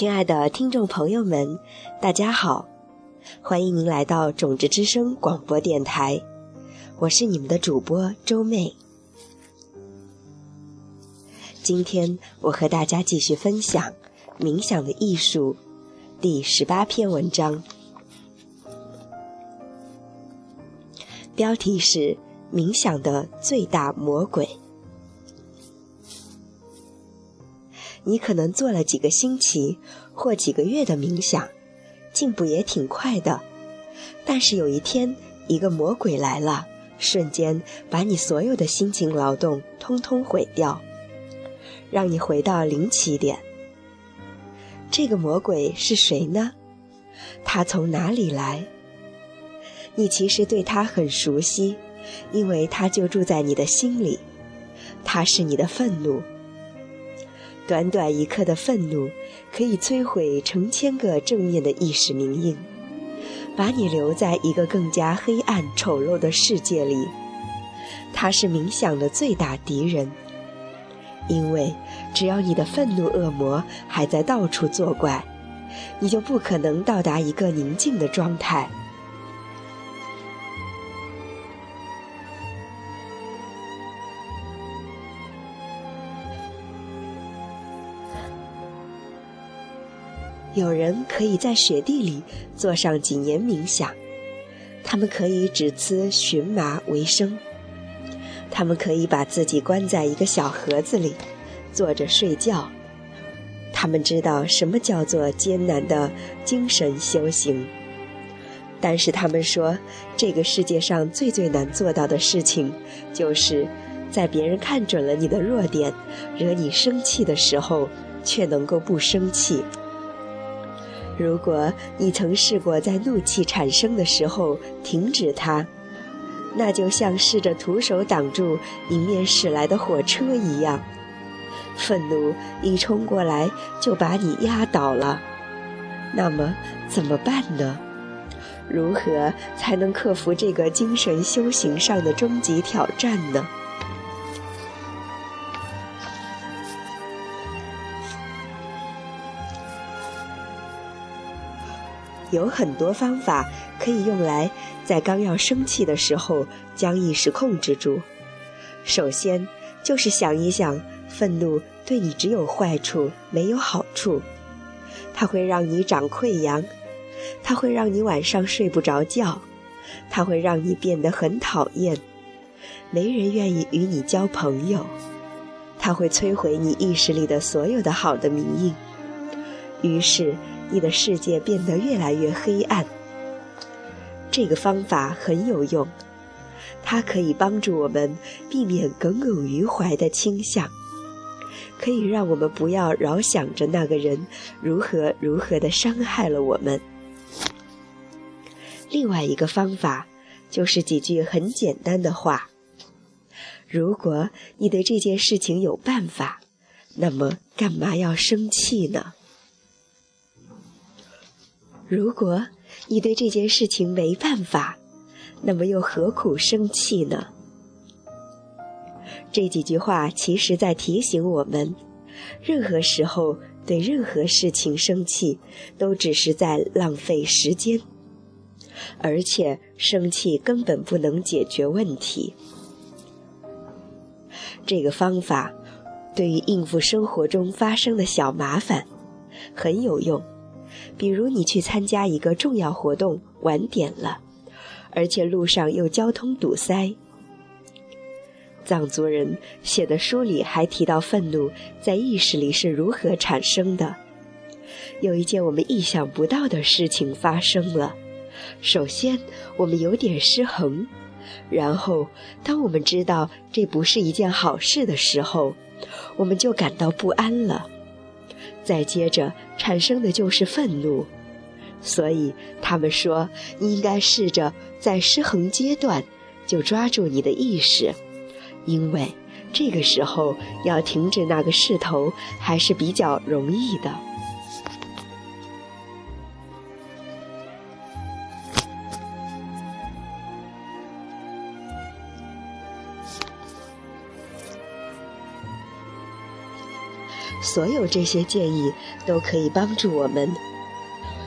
亲爱的听众朋友们，大家好，欢迎您来到种子之声广播电台，我是你们的主播周妹。今天我和大家继续分享《冥想的艺术》第十八篇文章，标题是“冥想的最大魔鬼”。你可能做了几个星期或几个月的冥想，进步也挺快的。但是有一天，一个魔鬼来了，瞬间把你所有的辛勤劳动通通毁掉，让你回到零起点。这个魔鬼是谁呢？他从哪里来？你其实对他很熟悉，因为他就住在你的心里。他是你的愤怒。短短一刻的愤怒，可以摧毁成千个正面的意识明印，把你留在一个更加黑暗丑陋的世界里。它是冥想的最大敌人，因为只要你的愤怒恶魔还在到处作怪，你就不可能到达一个宁静的状态。有人可以在雪地里做上几年冥想，他们可以只吃荨麻为生，他们可以把自己关在一个小盒子里，坐着睡觉。他们知道什么叫做艰难的精神修行，但是他们说，这个世界上最最难做到的事情，就是在别人看准了你的弱点，惹你生气的时候，却能够不生气。如果你曾试过在怒气产生的时候停止它，那就像试着徒手挡住迎面驶来的火车一样，愤怒一冲过来就把你压倒了。那么怎么办呢？如何才能克服这个精神修行上的终极挑战呢？有很多方法可以用来在刚要生气的时候将意识控制住。首先就是想一想，愤怒对你只有坏处没有好处，它会让你长溃疡，它会让你晚上睡不着觉，它会让你变得很讨厌，没人愿意与你交朋友，它会摧毁你意识里的所有的好的名印。于是。你的世界变得越来越黑暗。这个方法很有用，它可以帮助我们避免耿耿于怀的倾向，可以让我们不要老想着那个人如何如何的伤害了我们。另外一个方法就是几句很简单的话：如果你对这件事情有办法，那么干嘛要生气呢？如果你对这件事情没办法，那么又何苦生气呢？这几句话其实在提醒我们：任何时候对任何事情生气，都只是在浪费时间，而且生气根本不能解决问题。这个方法对于应付生活中发生的小麻烦很有用。比如你去参加一个重要活动，晚点了，而且路上又交通堵塞。藏族人写的书里还提到，愤怒在意识里是如何产生的。有一件我们意想不到的事情发生了。首先，我们有点失衡，然后，当我们知道这不是一件好事的时候，我们就感到不安了。再接着产生的就是愤怒，所以他们说应该试着在失衡阶段就抓住你的意识，因为这个时候要停止那个势头还是比较容易的。所有这些建议都可以帮助我们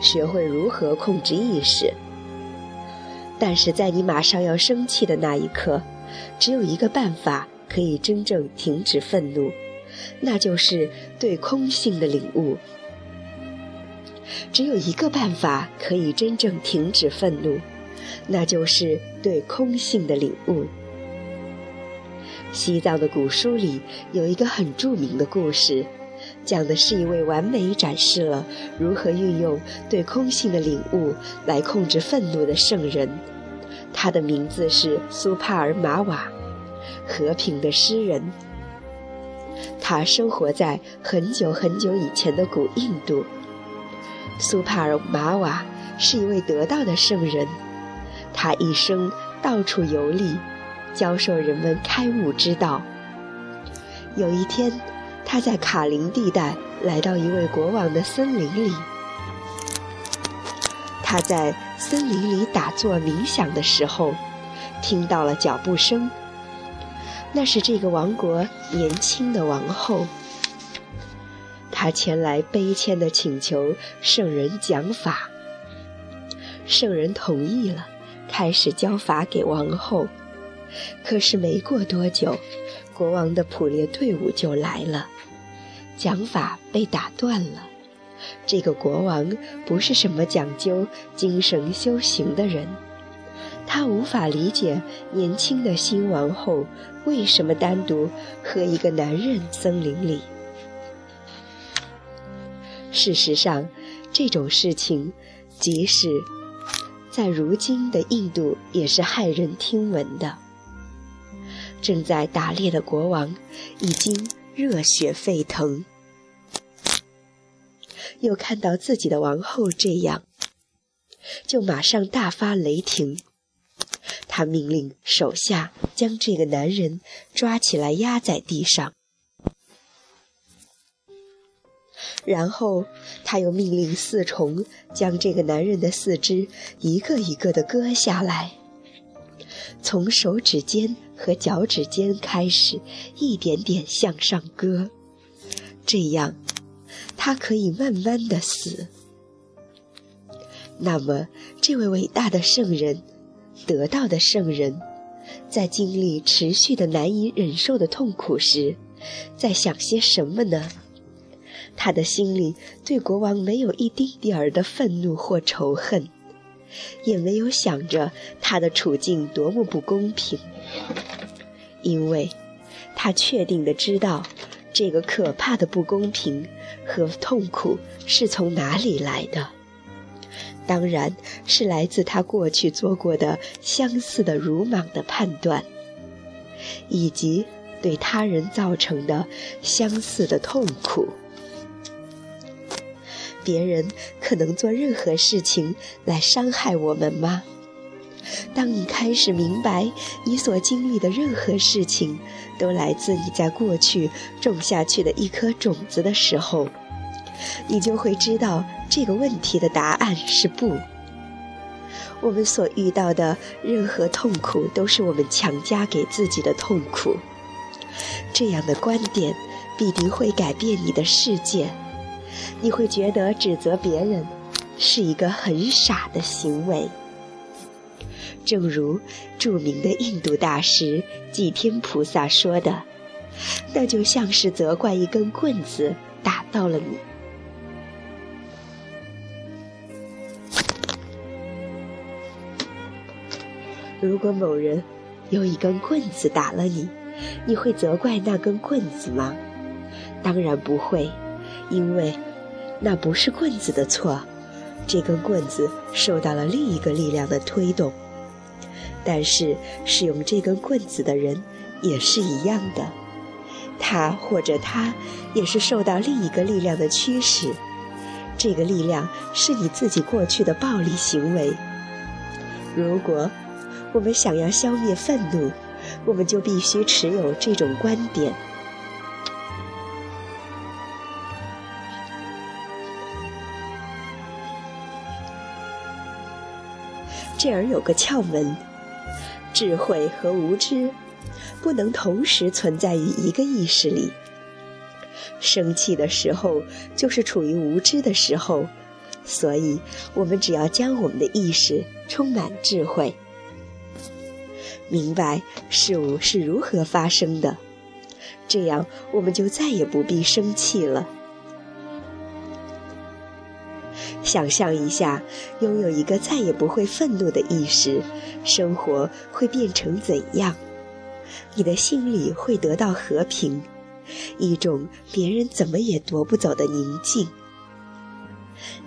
学会如何控制意识。但是在你马上要生气的那一刻，只有一个办法可以真正停止愤怒，那就是对空性的领悟。只有一个办法可以真正停止愤怒，那就是对空性的领悟。西藏的古书里有一个很著名的故事，讲的是一位完美展示了如何运用对空性的领悟来控制愤怒的圣人。他的名字是苏帕尔马瓦，和平的诗人。他生活在很久很久以前的古印度。苏帕尔马瓦是一位得道的圣人，他一生到处游历，教授人们开悟之道。有一天，他在卡林地带来到一位国王的森林里。他在森林里打坐冥想的时候，听到了脚步声。那是这个王国年轻的王后。他前来悲谦地请求圣人讲法。圣人同意了，开始教法给王后。可是没过多久，国王的捕猎队伍就来了，讲法被打断了。这个国王不是什么讲究精神修行的人，他无法理解年轻的新王后为什么单独和一个男人森林里。事实上，这种事情即使在如今的印度也是骇人听闻的。正在打猎的国王已经热血沸腾。又看到自己的王后这样，就马上大发雷霆。他命令手下将这个男人抓起来压在地上，然后他又命令四重将这个男人的四肢一个一个的割下来，从手指尖和脚趾尖开始，一点点向上割，这样。他可以慢慢的死。那么，这位伟大的圣人，得道的圣人，在经历持续的难以忍受的痛苦时，在想些什么呢？他的心里对国王没有一丁点儿的愤怒或仇恨，也没有想着他的处境多么不公平，因为他确定的知道。这个可怕的不公平和痛苦是从哪里来的？当然是来自他过去做过的相似的鲁莽的判断，以及对他人造成的相似的痛苦。别人可能做任何事情来伤害我们吗？当你开始明白，你所经历的任何事情，都来自你在过去种下去的一颗种子的时候，你就会知道这个问题的答案是不。我们所遇到的任何痛苦，都是我们强加给自己的痛苦。这样的观点必定会改变你的世界。你会觉得指责别人是一个很傻的行为。正如著名的印度大师祭天菩萨说的：“那就像是责怪一根棍子打到了你。如果某人用一根棍子打了你，你会责怪那根棍子吗？当然不会，因为那不是棍子的错，这根棍子受到了另一个力量的推动。”但是使用这根棍子的人也是一样的，他或者他也是受到另一个力量的驱使，这个力量是你自己过去的暴力行为。如果我们想要消灭愤怒，我们就必须持有这种观点。这儿有个窍门。智慧和无知不能同时存在于一个意识里。生气的时候就是处于无知的时候，所以我们只要将我们的意识充满智慧，明白事物是如何发生的，这样我们就再也不必生气了。想象一下，拥有一个再也不会愤怒的意识，生活会变成怎样？你的心里会得到和平，一种别人怎么也夺不走的宁静。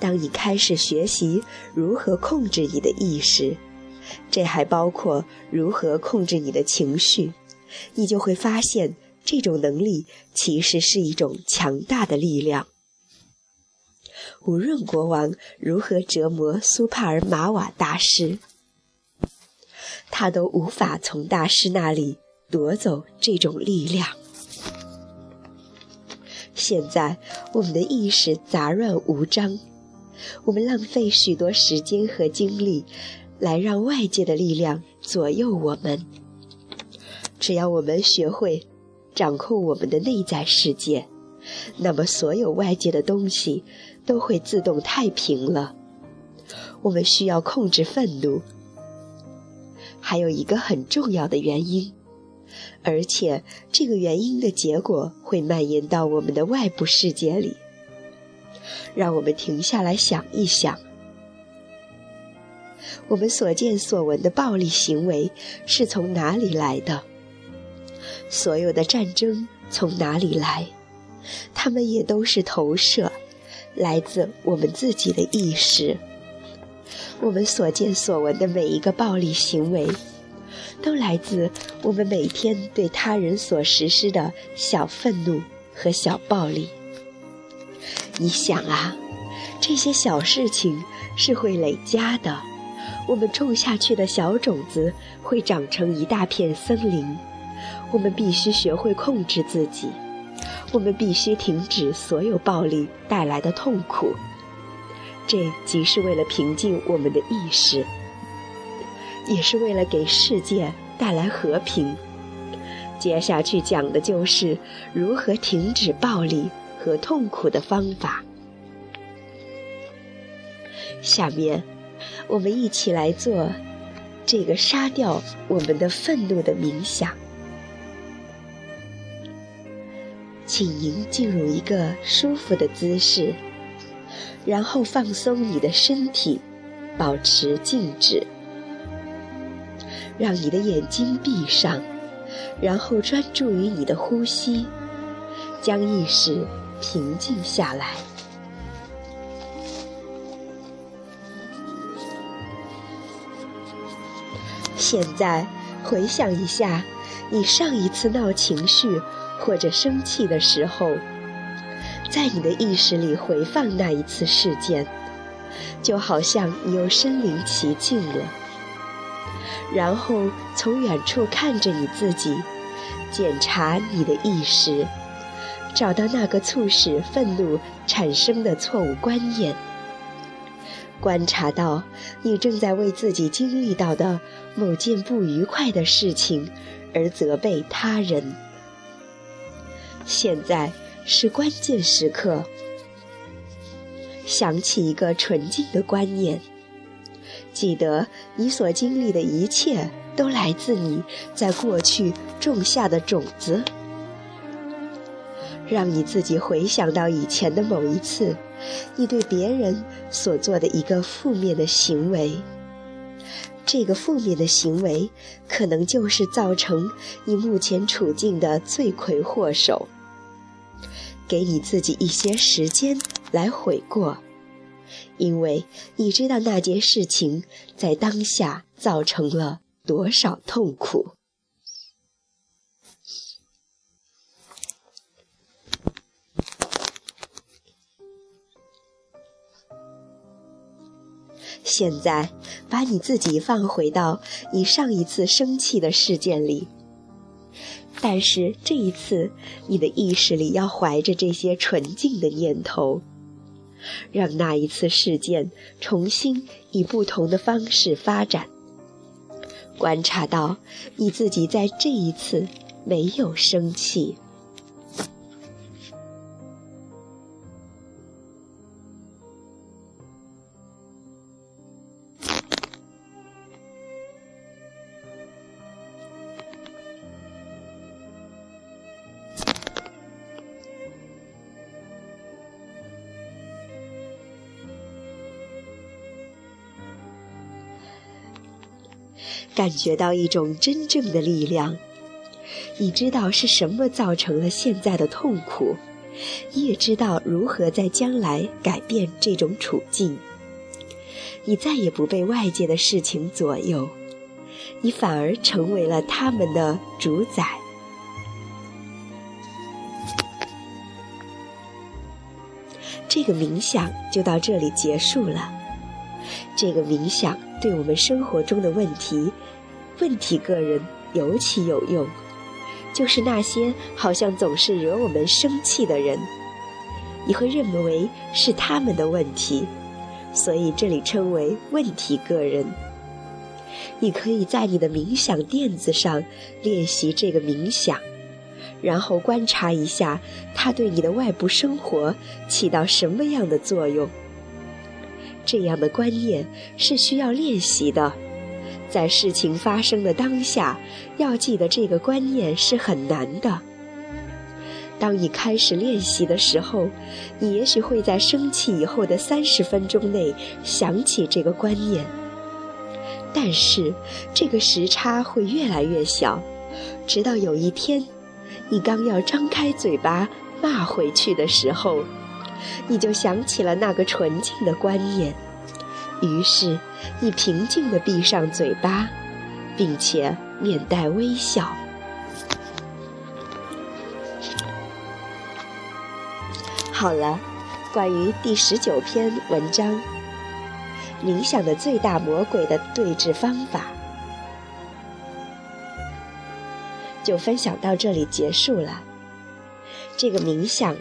当你开始学习如何控制你的意识，这还包括如何控制你的情绪，你就会发现这种能力其实是一种强大的力量。无论国王如何折磨苏帕尔马瓦大师，他都无法从大师那里夺走这种力量。现在我们的意识杂乱无章，我们浪费许多时间和精力来让外界的力量左右我们。只要我们学会掌控我们的内在世界，那么所有外界的东西。都会自动太平了。我们需要控制愤怒，还有一个很重要的原因，而且这个原因的结果会蔓延到我们的外部世界里。让我们停下来想一想，我们所见所闻的暴力行为是从哪里来的？所有的战争从哪里来？它们也都是投射。来自我们自己的意识，我们所见所闻的每一个暴力行为，都来自我们每天对他人所实施的小愤怒和小暴力。你想啊，这些小事情是会累加的，我们种下去的小种子会长成一大片森林。我们必须学会控制自己。我们必须停止所有暴力带来的痛苦，这即是为了平静我们的意识，也是为了给世界带来和平。接下去讲的就是如何停止暴力和痛苦的方法。下面，我们一起来做这个杀掉我们的愤怒的冥想。请您进入一个舒服的姿势，然后放松你的身体，保持静止，让你的眼睛闭上，然后专注于你的呼吸，将意识平静下来。现在回想一下，你上一次闹情绪。或者生气的时候，在你的意识里回放那一次事件，就好像你又身临其境了。然后从远处看着你自己，检查你的意识，找到那个促使愤怒产生的错误观念，观察到你正在为自己经历到的某件不愉快的事情而责备他人。现在是关键时刻，想起一个纯净的观念，记得你所经历的一切都来自你在过去种下的种子，让你自己回想到以前的某一次，你对别人所做的一个负面的行为，这个负面的行为可能就是造成你目前处境的罪魁祸首。给你自己一些时间来悔过，因为你知道那件事情在当下造成了多少痛苦。现在，把你自己放回到你上一次生气的事件里。但是这一次，你的意识里要怀着这些纯净的念头，让那一次事件重新以不同的方式发展。观察到你自己在这一次没有生气。感觉到一种真正的力量。你知道是什么造成了现在的痛苦，你也知道如何在将来改变这种处境。你再也不被外界的事情左右，你反而成为了他们的主宰。这个冥想就到这里结束了。这个冥想对我们生活中的问题、问题个人尤其有用，就是那些好像总是惹我们生气的人，你会认为是他们的问题，所以这里称为问题个人。你可以在你的冥想垫子上练习这个冥想。然后观察一下，它对你的外部生活起到什么样的作用。这样的观念是需要练习的，在事情发生的当下，要记得这个观念是很难的。当你开始练习的时候，你也许会在生气以后的三十分钟内想起这个观念，但是这个时差会越来越小，直到有一天。你刚要张开嘴巴骂回去的时候，你就想起了那个纯净的观念，于是你平静地闭上嘴巴，并且面带微笑。好了，关于第十九篇文章——冥想的最大魔鬼的对峙方法。就分享到这里结束了。这个冥想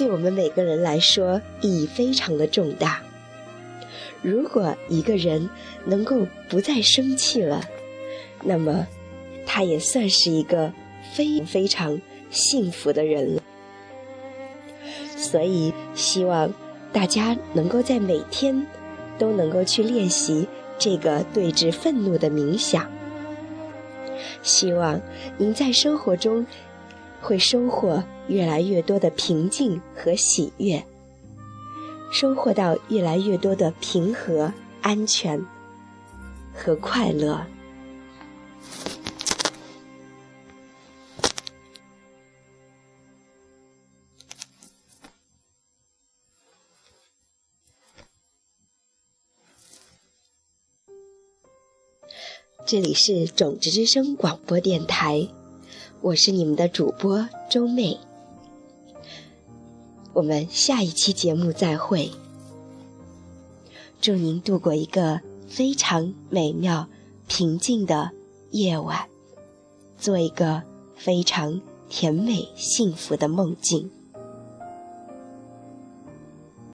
对我们每个人来说意义非常的重大。如果一个人能够不再生气了，那么他也算是一个非非常幸福的人了。所以，希望大家能够在每天都能够去练习这个对峙愤怒的冥想。希望您在生活中会收获越来越多的平静和喜悦，收获到越来越多的平和、安全和快乐。这里是种子之声广播电台，我是你们的主播周妹。我们下一期节目再会，祝您度过一个非常美妙、平静的夜晚，做一个非常甜美、幸福的梦境。